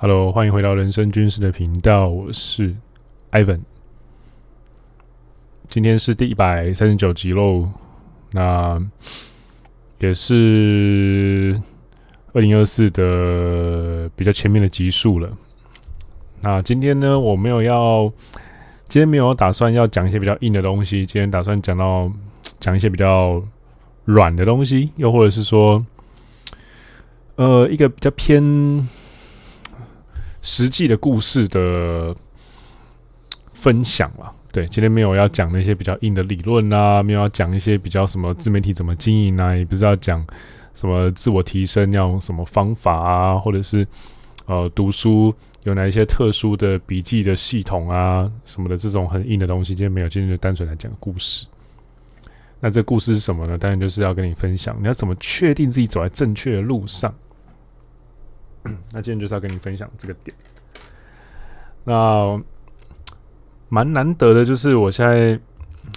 Hello，欢迎回到人生军事的频道，我是 Ivan。今天是第一百三十九集喽，那也是二零二四的比较前面的集数了。那今天呢，我没有要，今天没有打算要讲一些比较硬的东西，今天打算讲到讲一些比较软的东西，又或者是说，呃，一个比较偏。实际的故事的分享了，对，今天没有要讲那些比较硬的理论啊，没有要讲一些比较什么自媒体怎么经营啊，也不是要讲什么自我提升要用什么方法啊，或者是呃读书有哪一些特殊的笔记的系统啊什么的这种很硬的东西，今天没有，今天就单纯来讲故事。那这故事是什么呢？当然就是要跟你分享，你要怎么确定自己走在正确的路上。那今天就是要跟你分享这个点。那蛮难得的，就是我现在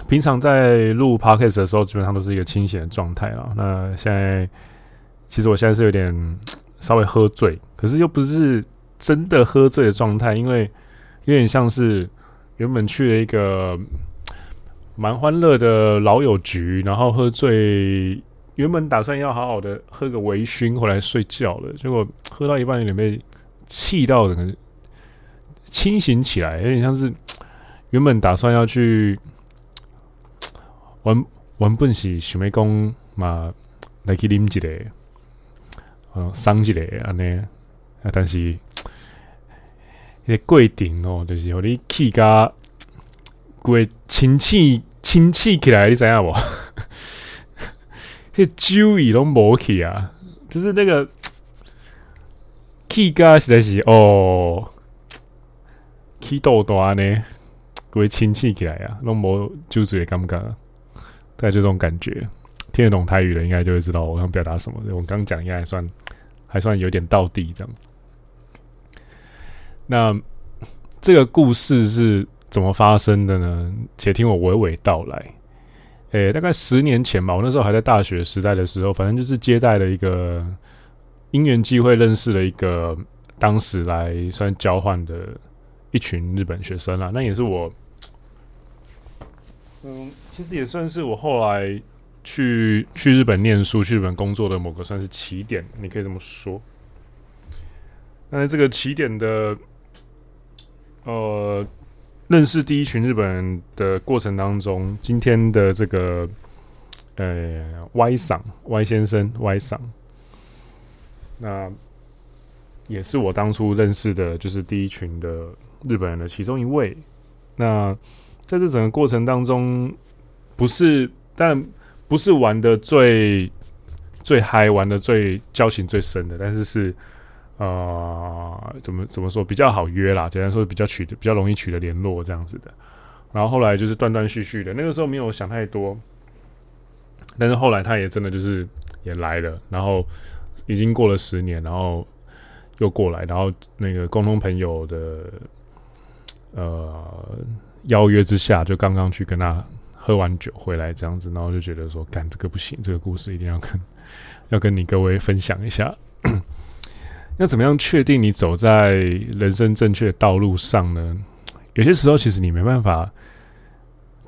平常在录 podcast 的时候，基本上都是一个清醒的状态了。那现在其实我现在是有点 稍微喝醉，可是又不是真的喝醉的状态，因为 有点像是原本去了一个蛮欢乐的老友局，然后喝醉。原本打算要好好的喝个微醺回来睡觉了，结果喝到一半有点被气到，整个清醒起来，有点像是原本打算要去玩玩笨时想要讲嘛来去啉一个，嗯，伤一个安尼啊，但是那个过程哦，就是让你气甲过清醒清醒起来，你知影无？酒意拢无去啊，就是那个气嘎实在是哦，气多大呢，会亲戚起来啊，拢无酒醉的感觉，大概就这种感觉。听得懂台语的应该就会知道我想表达什么。我刚讲应该还算还算有点道地这样。那这个故事是怎么发生的呢？且听我娓娓道来。诶、大概十年前吧，我那时候还在大学时代的时候，反正就是接待了一个因缘机会认识了一个当时来算交换的一群日本学生啦。那也是我，嗯，其实也算是我后来去去日本念书、去日本工作的某个算是起点，你可以这么说。那这个起点的，呃。认识第一群日本人的过程当中，今天的这个呃 Y 桑 Y 先生 Y 桑，那也是我当初认识的，就是第一群的日本人的其中一位。那在这整个过程当中，不是，但不是玩的最最嗨，玩的最交情最深的，但是是。啊、呃，怎么怎么说比较好约啦？简单说，比较取得比较容易取得联络这样子的。然后后来就是断断续续的，那个时候没有想太多。但是后来他也真的就是也来了，然后已经过了十年，然后又过来，然后那个共同朋友的呃邀约之下，就刚刚去跟他喝完酒回来这样子，然后就觉得说，干这个不行，这个故事一定要跟 要跟你各位分享一下。那怎么样确定你走在人生正确的道路上呢？有些时候其实你没办法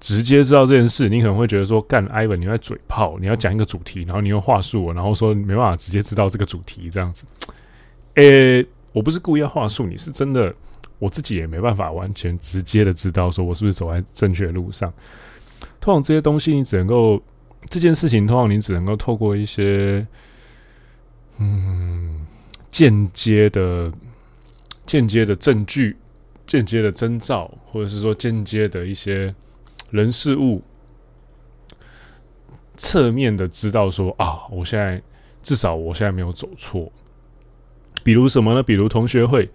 直接知道这件事，你可能会觉得说，干，Ivan，你在嘴炮，你要讲一个主题，然后你用话术，然后说没办法直接知道这个主题这样子。诶、我不是故意要话术你，是真的，我自己也没办法完全直接的知道说我是不是走在正确的路上。通常这些东西，你只能够这件事情，通常你只能够透过一些，嗯。间接的、间接的证据、间接的征兆，或者是说间接的一些人事物，侧面的知道说啊，我现在至少我现在没有走错。比如什么呢？比如同学会，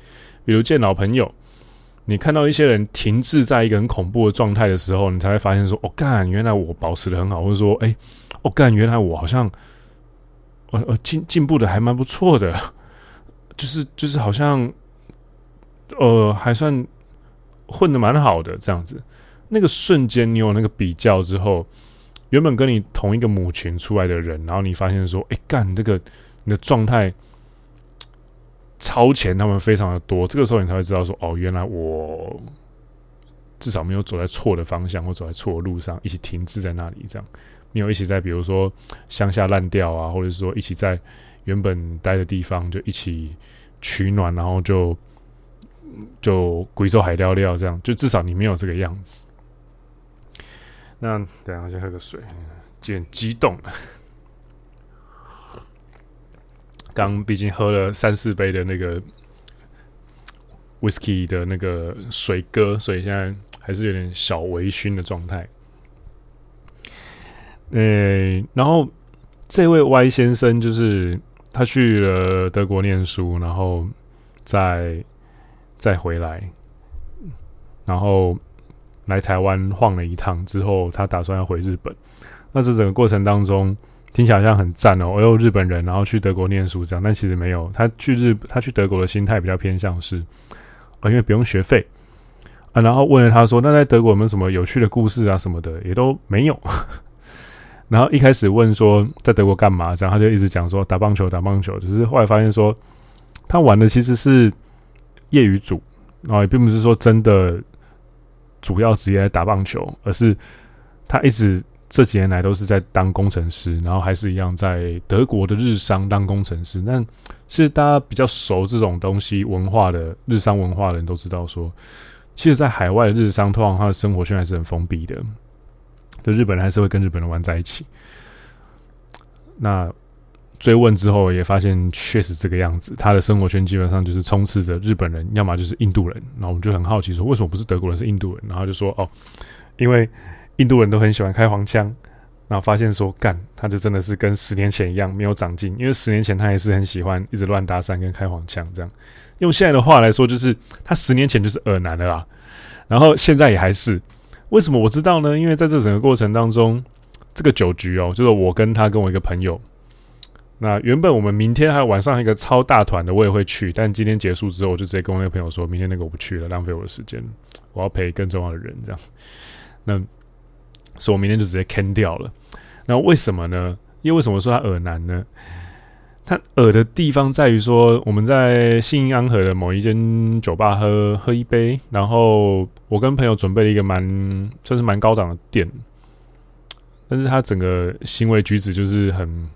比如见老朋友，你看到一些人停滞在一个很恐怖的状态的时候，你才会发现说，哦干，原来我保持的很好，或者说，哎，哦干，原来我好像，呃呃，进进步的还蛮不错的。就是就是好像，呃，还算混得蛮好的这样子。那个瞬间，你有那个比较之后，原本跟你同一个母群出来的人，然后你发现说，哎、干这个你的状态超前他们非常的多。这个时候你才会知道说，哦，原来我至少没有走在错的方向，或走在错的路上，一起停滞在那里，这样没有一起在比如说乡下烂掉啊，或者是说一起在原本待的地方就一起取暖，然后就就贵州海钓钓这样，就至少你没有这个样子。那等下我先喝个水，有点激动。刚毕竟喝了三四杯的那个 whisky 的那个水哥，所以现在还是有点小微醺的状态。呃，然后这位 Y 先生就是他去了德国念书，然后再再回来，然后。来台湾晃了一趟之后，他打算要回日本。那这整个过程当中，听起来好像很赞哦！我有日本人，然后去德国念书这样，但其实没有。他去日，他去德国的心态比较偏向是，啊，因为不用学费啊。然后问了他说：“那在德国有没有什么有趣的故事啊？什么的也都没有。”然后一开始问说在德国干嘛，然后他就一直讲说打棒球，打棒球。只是后来发现说，他玩的其实是业余组，然后也并不是说真的。主要职业在打棒球，而是他一直这几年来都是在当工程师，然后还是一样在德国的日商当工程师。但其实大家比较熟这种东西文化的日商文化的人都知道说，其实，在海外的日商通常他的生活圈还是很封闭的，就日本人还是会跟日本人玩在一起。那。追问之后，也发现确实这个样子。他的生活圈基本上就是充斥着日本人，要么就是印度人。那我们就很好奇说，为什么不是德国人，是印度人？然后就说，哦，因为印度人都很喜欢开黄腔。然后发现说，干，他就真的是跟十年前一样没有长进。因为十年前他也是很喜欢一直乱搭讪跟开黄腔这样。用现在的话来说，就是他十年前就是恶男的啦。然后现在也还是。为什么我知道呢？因为在这整个过程当中，这个酒局哦，就是我跟他跟我一个朋友。那原本我们明天还有晚上一个超大团的，我也会去。但今天结束之后，我就直接跟我那个朋友说，明天那个我不去了，浪费我的时间。我要陪更重要的人，这样。那所以我明天就直接 can 掉了。那为什么呢？因为为什么说他恶男呢？他恶的地方在于说，我们在信义安和的某一间酒吧喝喝一杯，然后我跟朋友准备了一个蛮算是蛮高档的店，但是他整个行为举止就是很。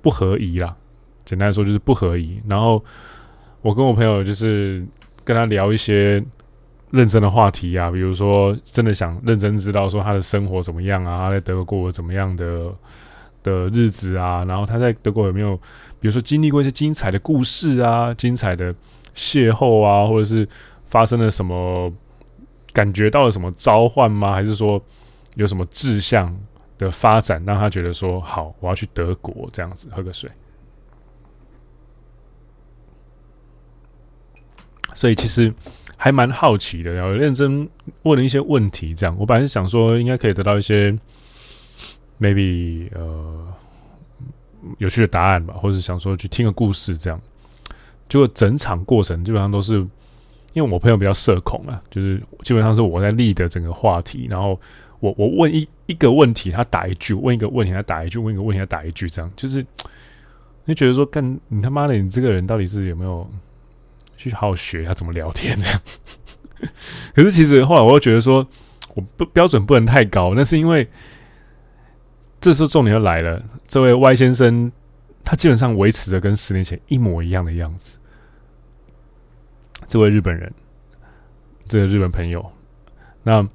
不合宜啦，简单说就是不合宜。然后我跟我朋友就是跟他聊一些认真的话题啊，比如说真的想认真知道说他的生活怎么样啊，他在德国过怎么样的的日子啊，然后他在德国有没有比如说经历过一些精彩的故事啊，精彩的邂逅啊，或者是发生了什么，感觉到了什么召唤吗？还是说有什么志向？的发展让他觉得说好，我要去德国这样子，喝个水。所以其实还蛮好奇的，然后认真问了一些问题。这样，我本来是想说应该可以得到一些 maybe 呃有趣的答案吧，或者想说去听个故事这样。就整场过程基本上都是因为我朋友比较社恐啊，就是基本上是我在立的整个话题，然后。我我问一一个问题，他打一句；问一个问题，他打一句；问一个问题，他打一句。这样就是，你觉得说，干你他妈的，你这个人到底是有没有去好好学他怎么聊天？这样。可是其实后来我又觉得说，我不标准不能太高。那是因为这时候重点又来了，这位 Y 先生他基本上维持着跟十年前一模一样的样子。这位日本人，这个日本朋友，那。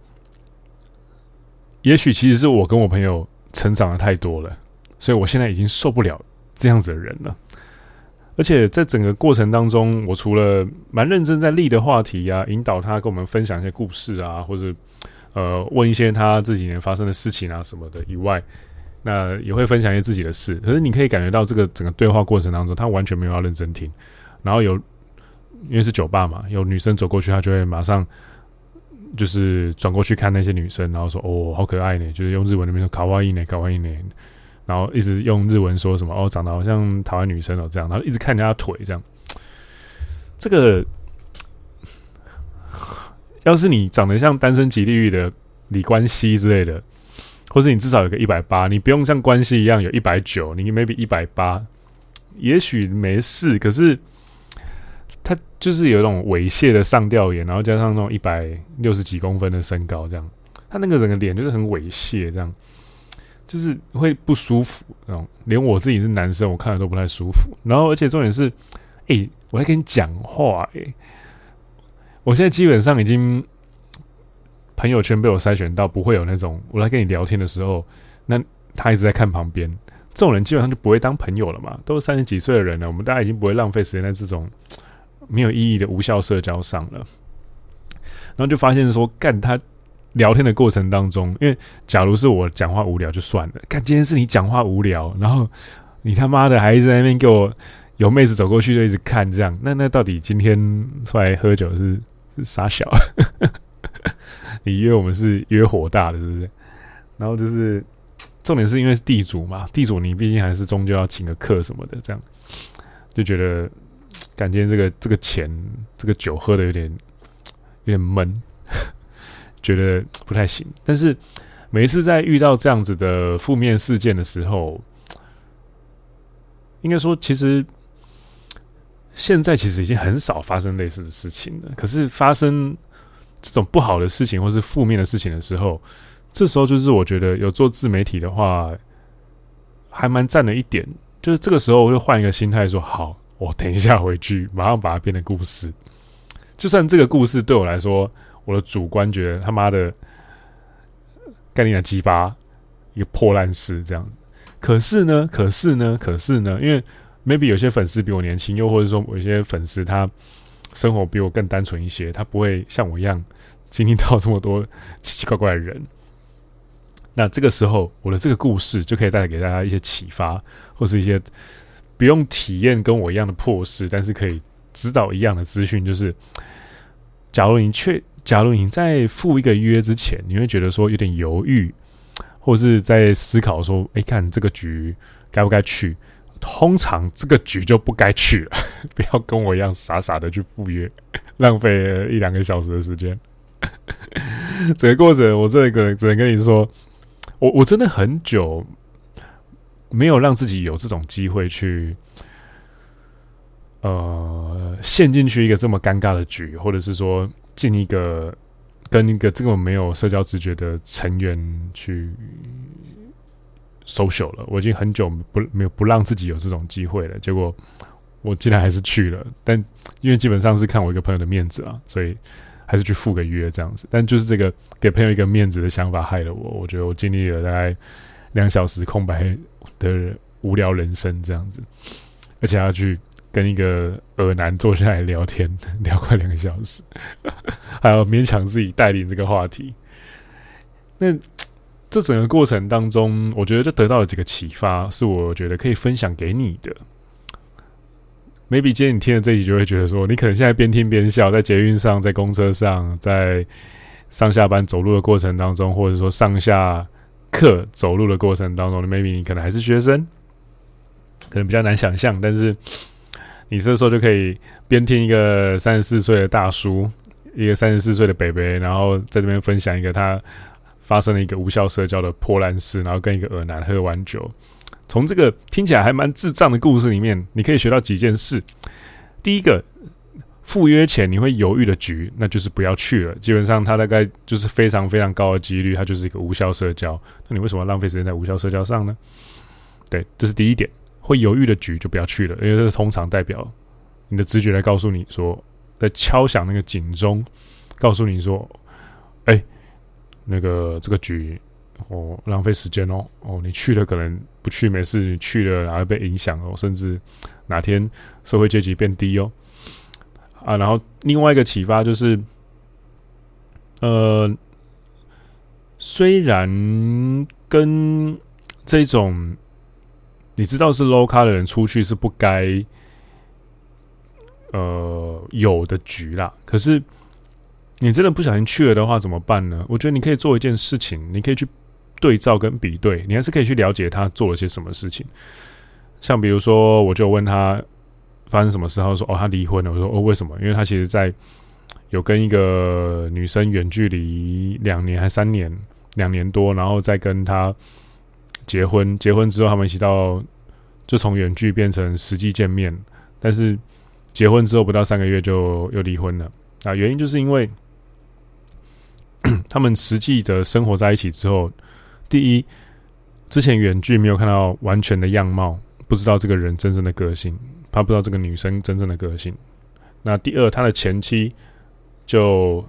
也许其实是我跟我朋友成长的太多了，所以我现在已经受不了这样子的人了。而且在整个过程当中，我除了蛮认真在立的话题啊，引导他跟我们分享一些故事啊，或者呃问一些他这几年发生的事情啊什么的以外，那也会分享一些自己的事。可是你可以感觉到这个整个对话过程当中，他完全没有要认真听。然后有因为是酒吧嘛，有女生走过去，他就会马上。就是转过去看那些女生，然后说：“哦，好可爱呢。”就是用日文那边说“卡哇伊呢，卡哇伊呢”，然后一直用日文说什么“哦，长得好像台湾女生哦”这样，然后一直看人家腿这样。这个要是你长得像单身吉地狱的李冠希之类的，或是你至少有个一百八，你不用像关系一样有一百九，你 maybe 一百八，也许没事，可是就是有一种猥亵的上吊眼，然后加上那种一百六十几公分的身高，这样，他那个整个脸就是很猥亵，这样，就是会不舒服那种。连我自己是男生，我看了都不太舒服。然后，而且重点是，哎、我在跟你讲话、欸，哎，我现在基本上已经朋友圈被我筛选到，不会有那种我来跟你聊天的时候，那他一直在看旁边。这种人基本上就不会当朋友了嘛，都是三十几岁的人了，我们大家已经不会浪费时间在这种没有意义的无效社交上了。然后就发现说，干他聊天的过程当中，因为假如是我讲话无聊就算了，干今天是你讲话无聊，然后你他妈的还一直在那边给我有妹子走过去就一直看这样，那那到底今天出来喝酒是是啥小？你约我们是约火大的，是不是？然后就是。重点是因为是地主嘛，地主你毕竟还是终究要请个客什么的，这样就觉得感觉这个这个钱这个酒喝的有点有点闷，觉得不太行。但是每一次在遇到这样子的负面事件的时候，应该说其实现在其实已经很少发生类似的事情了。可是发生这种不好的事情或是负面的事情的时候，这时候就是我觉得有做自媒体的话，还蛮赞的一点，就是这个时候我就换一个心态说：好，我等一下回去，马上把它变成故事。就算这个故事对我来说，我的主观觉得他妈的干你娘鸡巴一个破烂事这样。可是呢，可是呢，可是呢，因为 maybe 有些粉丝比我年轻，又或者说有些粉丝他生活比我更单纯一些，他不会像我一样经历到这么多奇奇怪怪的人。那这个时候，我的这个故事就可以带给大家一些启发，或是一些不用体验跟我一样的破事，但是可以知道一样的资讯。就是，假如你确，假如你在赴一个约之前，你会觉得说有点犹豫，或是在思考说，哎，看这个局该不该去？通常这个局就不该去了，不要跟我一样傻傻的去赴约，浪费一两个小时的时间。整个过程，我这个只能跟你说。我我真的很久没有让自己有这种机会去，呃，陷进去一个这么尴尬的局，或者是说进一个跟一个这么没有社交直觉的成员去 social 了。我已经很久不没有不让自己有这种机会了，结果我竟然还是去了。但因为基本上是看我一个朋友的面子啊，所以。还是去赴个约这样子，但就是这个给朋友一个面子的想法害了我。我觉得我经历了大概两小时空白的无聊人生这样子，而且要去跟一个恶男坐下来聊天，聊快两个小时，还要勉强自己带领这个话题。那这整个过程当中，我觉得就得到了几个启发，是我觉得可以分享给你的。maybe 今天你听了这一集，就会觉得说，你可能现在边听边笑，在捷运上，在公车上，在上下班走路的过程当中，或者说上下课走路的过程当中，maybe 你可能还是学生，可能比较难想象，但是你这时候就可以边听一个三十四岁的大叔，一个三十四岁的北北，然后在这边分享一个他发生了一个无效社交的破烂事，然后跟一个恶男喝完酒。从这个听起来还蛮智障的故事里面，你可以学到几件事。第一个，赴约前你会犹豫的局，那就是不要去了。基本上，它大概就是非常非常高的几率，它就是一个无效社交。那你为什么要浪费时间在无效社交上呢？对，这是第一点。会犹豫的局就不要去了，因为这是通常代表你的直觉来告诉你说，在敲响那个警钟，告诉你说，哎，那个这个局。哦，浪费时间哦！哦，你去了可能不去没事，你去了然后被影响哦，甚至哪天社会阶级变低哦。啊，然后另外一个启发就是，呃，虽然跟这种你知道是 low 咖的人出去是不该呃有的局啦，可是你真的不小心去了的话怎么办呢？我觉得你可以做一件事情，你可以去。对照跟比对，你还是可以去了解他做了些什么事情。像比如说，我就问他发生什么事，他说：“哦，他离婚了。”我说：“哦，为什么？”因为他其实在有跟一个女生远距离两年还三年，两年多，然后再跟他结婚。结婚之后，他们一起到就从远距变成实际见面，但是结婚之后不到三个月就又离婚了啊，原因就是因为他们实际的生活在一起之后，第一，之前远距没有看到完全的样貌，不知道这个人真正的个性，他不知道这个女生真正的个性。那第二，他的前妻就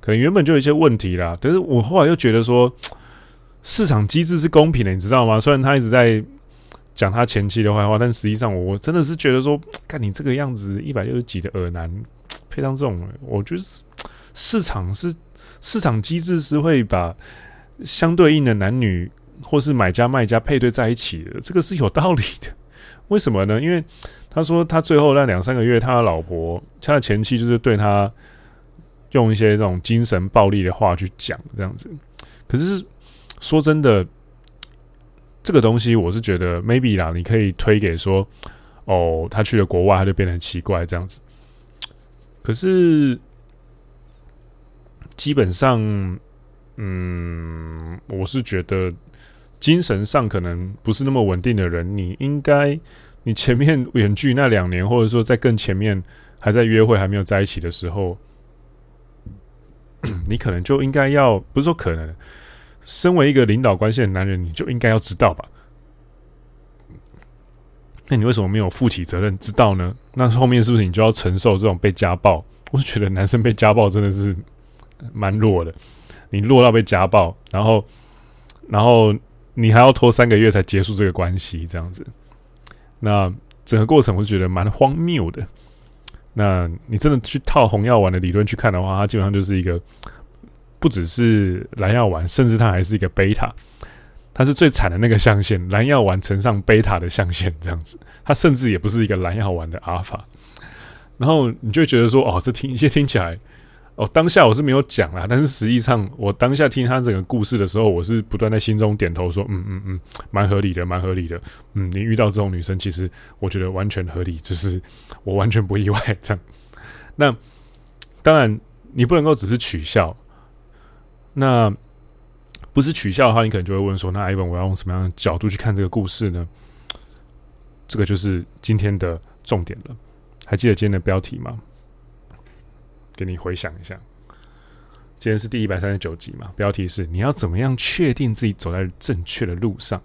可能原本就有一些问题啦，但是我后来又觉得说，市场机制是公平的，你知道吗？虽然他一直在讲他前妻的坏话，但实际上我真的是觉得说，看你这个样子，一百六十几的耳男配上这种，我觉得市场是市场机制是会把相对应的男女或是买家卖家配对在一起的，这个是有道理的。为什么呢？因为他说他最后那两三个月，他的老婆，他的前妻就是对他用一些这种精神暴力的话去讲这样子。可是说真的，这个东西我是觉得 maybe 啦，你可以推给说，哦，他去了国外，他就变得很奇怪这样子。可是基本上，嗯，我是觉得精神上可能不是那么稳定的人，你应该。你前面远距那两年，或者说在更前面还在约会还没有在一起的时候，你可能就应该要，不是说可能，身为一个领导关系的男人，你就应该要知道吧？那你为什么没有负起责任知道呢？那后面是不是你就要承受这种被家暴？我觉得男生被家暴真的是蛮弱的，你弱到被家暴，然后，然后你还要拖三个月才结束这个关系，这样子。那整个过程我就觉得蛮荒谬的。那你真的去套红药丸的理论去看的话，它基本上就是一个不只是蓝药丸，甚至它还是一个贝塔，它是最惨的那个象限，蓝药丸乘上贝塔的象限这样子。它甚至也不是一个蓝药丸的阿尔法。然后你就觉得说，哦，这听一些听起来。哦，当下我是没有讲啦，但是实际上我当下听他整个故事的时候，我是不断在心中点头说，嗯嗯嗯，蛮合理的，蛮合理的。嗯，你遇到这种女生，其实我觉得完全合理，就是我完全不意外这样。那当然，你不能够只是取笑。那不是取笑的话，你可能就会问说，那 Ivan，我要用什么样的角度去看这个故事呢？这个就是今天的重点了。还记得今天的标题吗？给你回想一下，今天是第一百三十九集嘛？标题是你要怎么样确定自己走在正确的路上？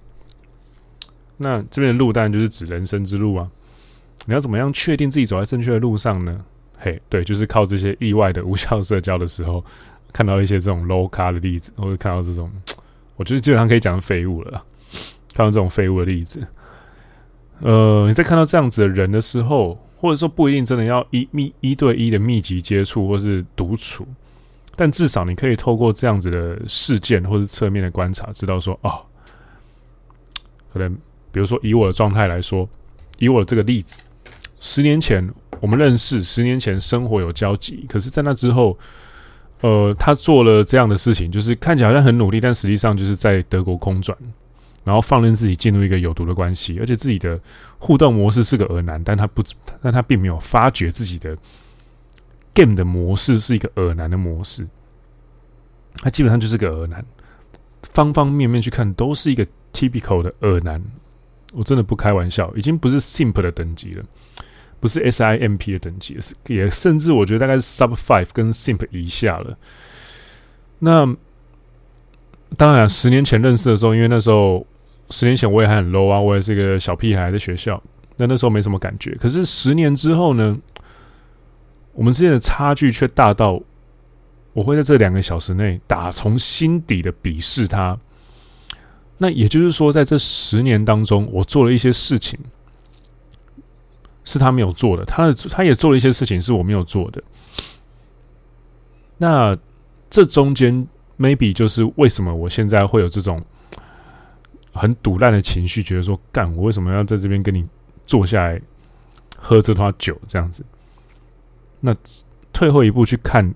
那这边的路当然就是指人生之路啊。你要怎么样确定自己走在正确的路上呢？嘿，对，就是靠这些意外的无效社交的时候，看到一些这种 low 咖的例子，或者看到这种，我觉得基本上可以讲废物了。看到这种废物的例子，呃，你在看到这样子的人的时候。或者说不一定真的要一密一对一的密集接触或是独处，但至少你可以透过这样子的事件或是侧面的观察，知道说哦，可能比如说以我的状态来说，以我这个例子，十年前我们认识，十年前生活有交集，可是，在那之后，呃，他做了这样的事情，就是看起来好像很努力，但实际上就是在德国空转。然后放任自己进入一个有毒的关系，而且自己的互动模式是个恶男，但他不，但他并没有发觉自己的 game 的模式是一个恶男的模式，他基本上就是个恶男，方方面面去看都是一个 typical 的恶男，我真的不开玩笑，已经不是 simp 的等级了，不是 simp 的等级，也甚至我觉得大概是 sub five 跟 simp 以下了，那。当然，十年前认识的时候，因为那时候十年前我也还很 low 啊，我也是一个小屁孩在学校，那那时候没什么感觉。可是十年之后呢，我们之间的差距却大到，我会在这两个小时内打从心底的鄙视他。那也就是说，在这十年当中，我做了一些事情是他没有做的，他的他也做了一些事情是我没有做的。那这中间。maybe 就是为什么我现在会有这种很赌烂的情绪，觉得说干我为什么要在这边跟你坐下来喝这套酒这样子？那退后一步去看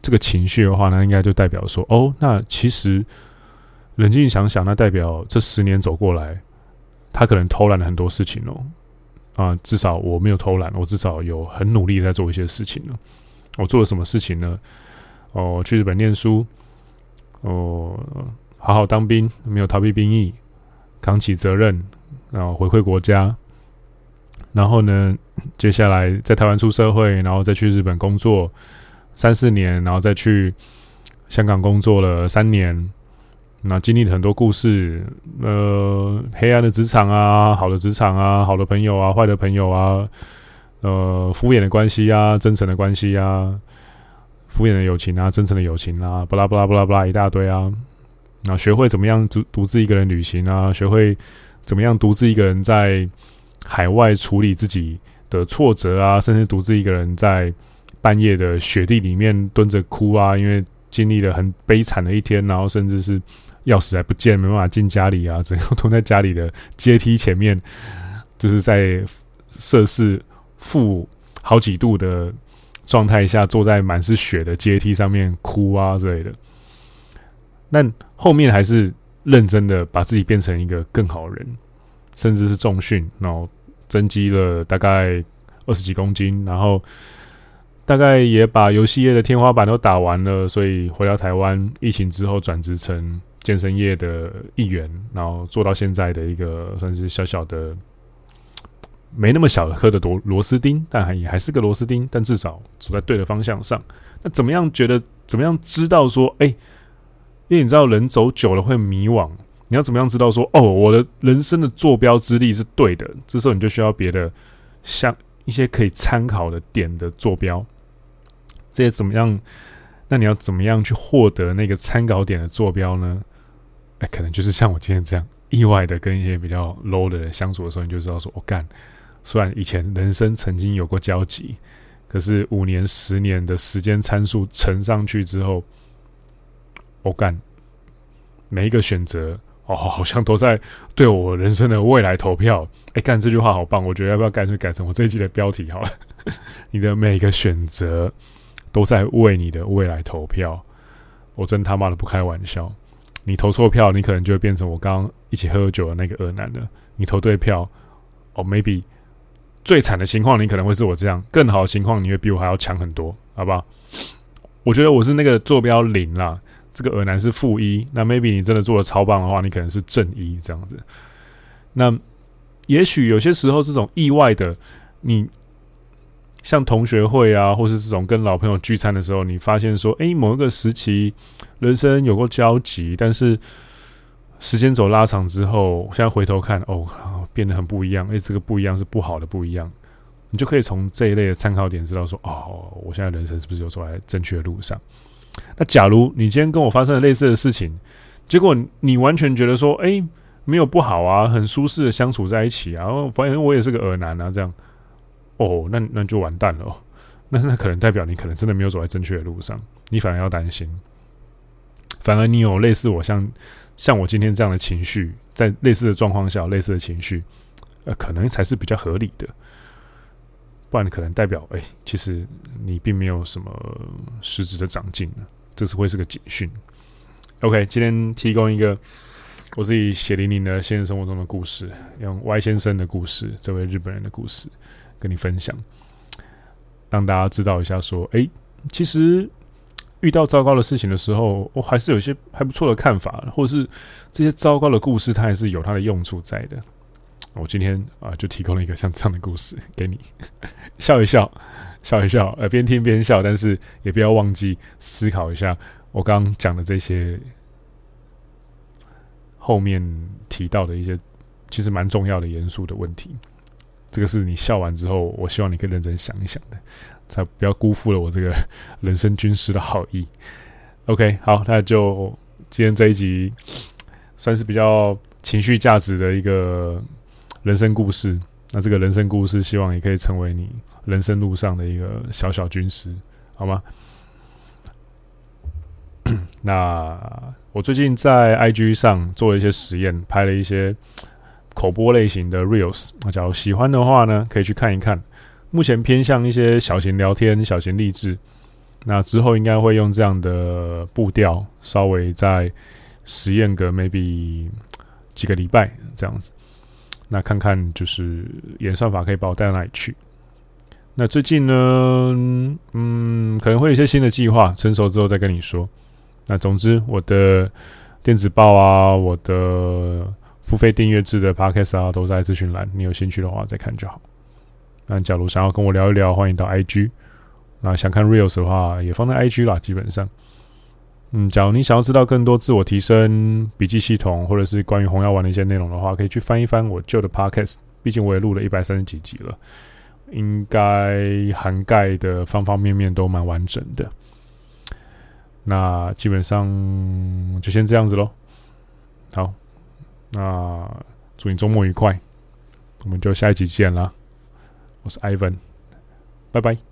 这个情绪的话，那应该就代表说，哦，那其实冷静想想，那代表这十年走过来，他可能偷懒了很多事情哦。啊，至少我没有偷懒，我至少有很努力在做一些事情了。我做了什么事情呢？哦，去日本念书。哦，好好当兵，没有逃避兵役，扛起责任，然后回馈国家，然后呢，接下来在台湾出社会，然后再去日本工作三四年，然后再去香港工作了三年，那经历了很多故事，呃，黑暗的职场啊，好的职场啊，好的朋友啊，坏的朋友啊，呃，敷衍的关系啊，真诚的关系啊，敷衍的友情啊，真诚的友情啊，巴拉巴拉巴拉巴拉一大堆啊，那学会怎么样独独自一个人旅行啊，学会。怎么样独自一个人在海外处理自己的挫折啊，甚至独自一个人在半夜的雪地里面蹲着哭啊，因为经历了很悲惨的一天，然后甚至是钥匙还不见，没办法进家里啊，只能蹲在家里的阶梯前面，就是在摄氏负好几度的状态下，坐在满是雪的阶梯上面哭啊之类的。那后面还是。认真的把自己变成一个更好的人，甚至是重训，然后增肌了大概二十几公斤，然后大概也把游戏业的天花板都打完了，所以回到台湾，疫情之后转职成健身业的一员，然后做到现在的一个算是小小的，没那么小的颗的螺螺丝钉，但还也还是个螺丝钉，但至少走在对的方向上。那怎么样觉得？怎么样知道说，哎？因为你知道，人走久了会迷惘。你要怎么样知道说，哦，我的人生的坐标之力是对的？这时候你就需要别的，像一些可以参考的点的坐标。这些怎么样？那你要怎么样去获得那个参考点的坐标呢？哎，可能就是像我今天这样，意外的跟一些比较 low 的人相处的时候，你就知道说，我干。虽然以前人生曾经有过交集，可是五年、十年的时间参数乘上去之后。我干，每一个选择哦，好像都在对我人生的未来投票。哎，干这句话好棒，我觉得要不要干脆改成我这一季的标题好了？你的每一个选择都在为你的未来投票。我真他妈的不开玩笑，你投错票，你可能就会变成我刚刚一起喝酒的那个恶男了。你投对票，哦，maybe 最惨的情况，你可能会是我这样；更好的情况，你会比我还要强很多，好不好？我觉得我是那个坐标零啦。这个耳男是负一，那 maybe 你真的做的超棒的话，你可能是正一这样子。那也许有些时候，这种意外的，你像同学会啊，或是这种跟老朋友聚餐的时候，你发现说，诶，某一个时期人生有过交集，但是时间走拉长之后，现在回头看，哦，变得很不一样。诶，这个不一样是不好的不一样，你就可以从这一类的参考点知道说，哦，我现在人生是不是有走在正确的路上？那假如你今天跟我发生了类似的事情，结果你完全觉得说，哎、没有不好啊，很舒适的相处在一起啊，然后发现我也是个恶男啊，这样，哦，那那就完蛋了，哦，那那可能代表你可能真的没有走在正确的路上，你反而要担心，反而你有类似我像像我今天这样的情绪，在类似的状况下类似的情绪，呃，可能才是比较合理的。不然可能代表，哎、其实你并没有什么实质的长进，这是会是个警讯。OK，今天提供一个我自己血淋淋的现实生活中的故事，用 Y 先生的故事，这位日本人的故事跟你分享，让大家知道一下，说，哎、其实遇到糟糕的事情的时候，我还是有一些还不错的看法，或者是这些糟糕的故事，它还是有它的用处在的。我今天啊，就提供了一个像这样的故事给你，笑一笑，笑一笑，呃，边听边笑，但是也不要忘记思考一下我刚刚讲的这些后面提到的一些其实蛮重要的严肃的问题。这个是你笑完之后，我希望你可以认真想一想的，才不要辜负了我这个人生军师的好意。OK，好，那就今天这一集算是比较情绪价值的一个。人生故事，那这个人生故事，希望也可以成为你人生路上的一个小小军师，好吗？那我最近在 IG 上做了一些实验，拍了一些口播类型的 Reels，那假如喜欢的话呢，可以去看一看。目前偏向一些小型聊天、小型励志，那之后应该会用这样的步调，稍微再实验个 maybe 几个礼拜这样子。那看看就是演算法可以把我带到哪里去。那最近呢，嗯，可能会有一些新的计划，成熟之后再跟你说。那总之，我的电子报啊，我的付费订阅制的 Podcast 啊，都在资讯栏，你有兴趣的话再看就好。那假如想要跟我聊一聊，欢迎到 IG。那想看 Reels 的话，也放在 IG 啦。基本上，嗯，假如你想要知道更多自我提升笔记系统，或者是关于红药丸的一些内容的话，可以去翻一翻我旧的 Podcast。毕竟我也录了一百三十几集了，应该涵盖的方方面面都蛮完整的。那基本上就先这样子喽。好，那祝你周末愉快，我们就下一集见啦。我是 Ivan，拜拜。